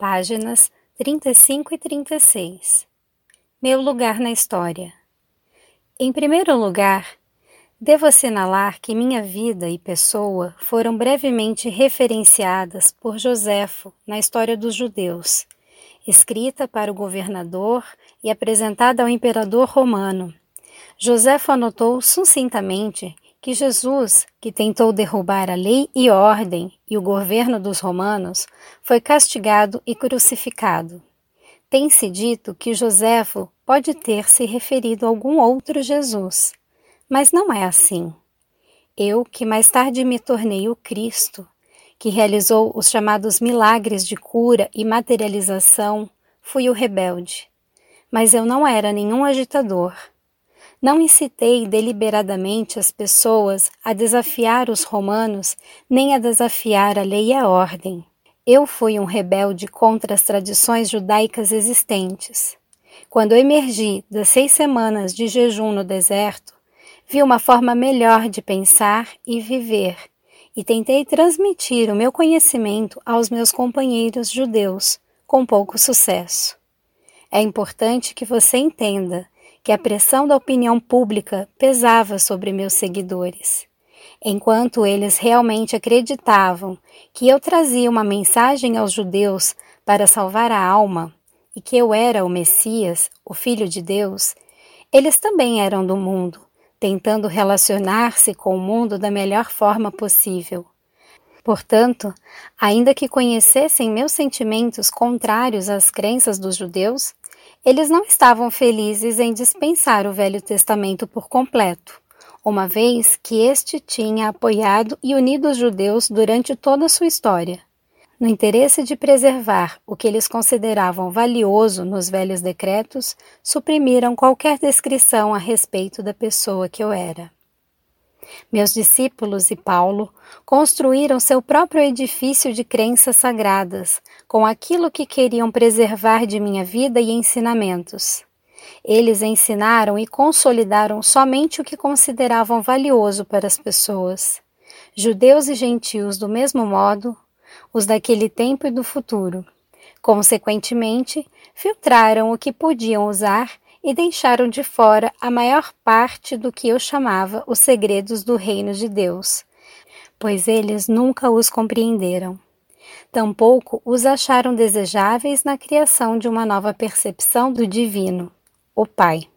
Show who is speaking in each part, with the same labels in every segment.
Speaker 1: páginas 35 e 36. Meu lugar na história. Em primeiro lugar, devo assinalar que minha vida e pessoa foram brevemente referenciadas por Joséfo na história dos judeus, escrita para o governador e apresentada ao imperador romano. Joséfo anotou sucintamente que Jesus, que tentou derrubar a lei e ordem e o governo dos romanos, foi castigado e crucificado. Tem-se dito que Joséfo pode ter se referido a algum outro Jesus, mas não é assim. Eu, que mais tarde me tornei o Cristo, que realizou os chamados milagres de cura e materialização, fui o rebelde. Mas eu não era nenhum agitador não incitei deliberadamente as pessoas a desafiar os romanos, nem a desafiar a lei e a ordem. Eu fui um rebelde contra as tradições judaicas existentes. Quando emergi das seis semanas de jejum no deserto, vi uma forma melhor de pensar e viver, e tentei transmitir o meu conhecimento aos meus companheiros judeus, com pouco sucesso. É importante que você entenda que a pressão da opinião pública pesava sobre meus seguidores. Enquanto eles realmente acreditavam que eu trazia uma mensagem aos judeus para salvar a alma e que eu era o Messias, o Filho de Deus, eles também eram do mundo, tentando relacionar-se com o mundo da melhor forma possível. Portanto, ainda que conhecessem meus sentimentos contrários às crenças dos judeus, eles não estavam felizes em dispensar o Velho Testamento por completo, uma vez que este tinha apoiado e unido os judeus durante toda a sua história. No interesse de preservar o que eles consideravam valioso nos velhos decretos, suprimiram qualquer descrição a respeito da pessoa que eu era. Meus discípulos e Paulo construíram seu próprio edifício de crenças sagradas, com aquilo que queriam preservar de minha vida e ensinamentos. Eles ensinaram e consolidaram somente o que consideravam valioso para as pessoas. Judeus e gentios, do mesmo modo, os daquele tempo e do futuro. Consequentemente, filtraram o que podiam usar e deixaram de fora a maior parte do que eu chamava os segredos do reino de Deus, pois eles nunca os compreenderam. Tampouco os acharam desejáveis na criação de uma nova percepção do divino, o Pai.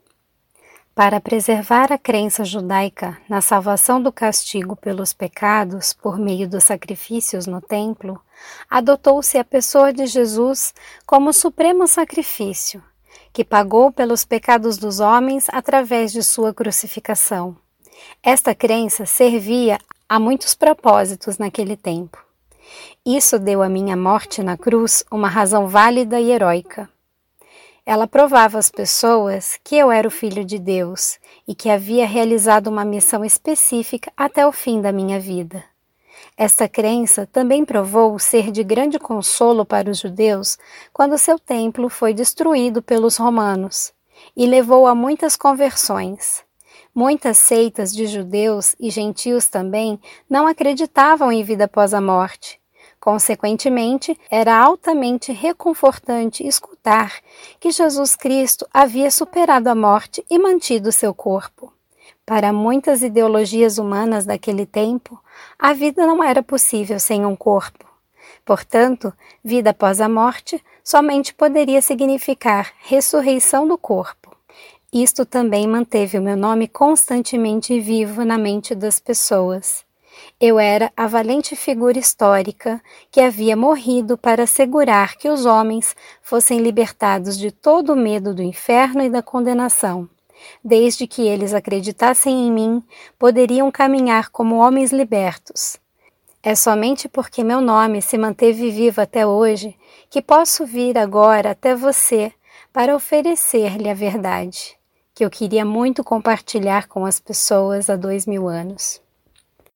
Speaker 1: Para preservar a crença judaica na salvação do castigo pelos pecados por meio dos sacrifícios no templo, adotou-se a pessoa de Jesus como supremo sacrifício, que pagou pelos pecados dos homens através de sua crucificação. Esta crença servia a muitos propósitos naquele tempo. Isso deu à minha morte na cruz uma razão válida e heróica. Ela provava às pessoas que eu era o Filho de Deus e que havia realizado uma missão específica até o fim da minha vida. Esta crença também provou ser de grande consolo para os judeus quando seu templo foi destruído pelos romanos e levou a muitas conversões. Muitas seitas de judeus e gentios também não acreditavam em vida após a morte. Consequentemente, era altamente reconfortante escutar que Jesus Cristo havia superado a morte e mantido seu corpo. Para muitas ideologias humanas daquele tempo, a vida não era possível sem um corpo. Portanto, vida após a morte somente poderia significar ressurreição do corpo. Isto também manteve o meu nome constantemente vivo na mente das pessoas. Eu era a valente figura histórica que havia morrido para assegurar que os homens fossem libertados de todo o medo do inferno e da condenação desde que eles acreditassem em mim, poderiam caminhar como homens libertos. É somente porque meu nome se manteve vivo até hoje que posso vir agora até você para oferecer-lhe a verdade, que eu queria muito compartilhar com as pessoas há dois mil anos.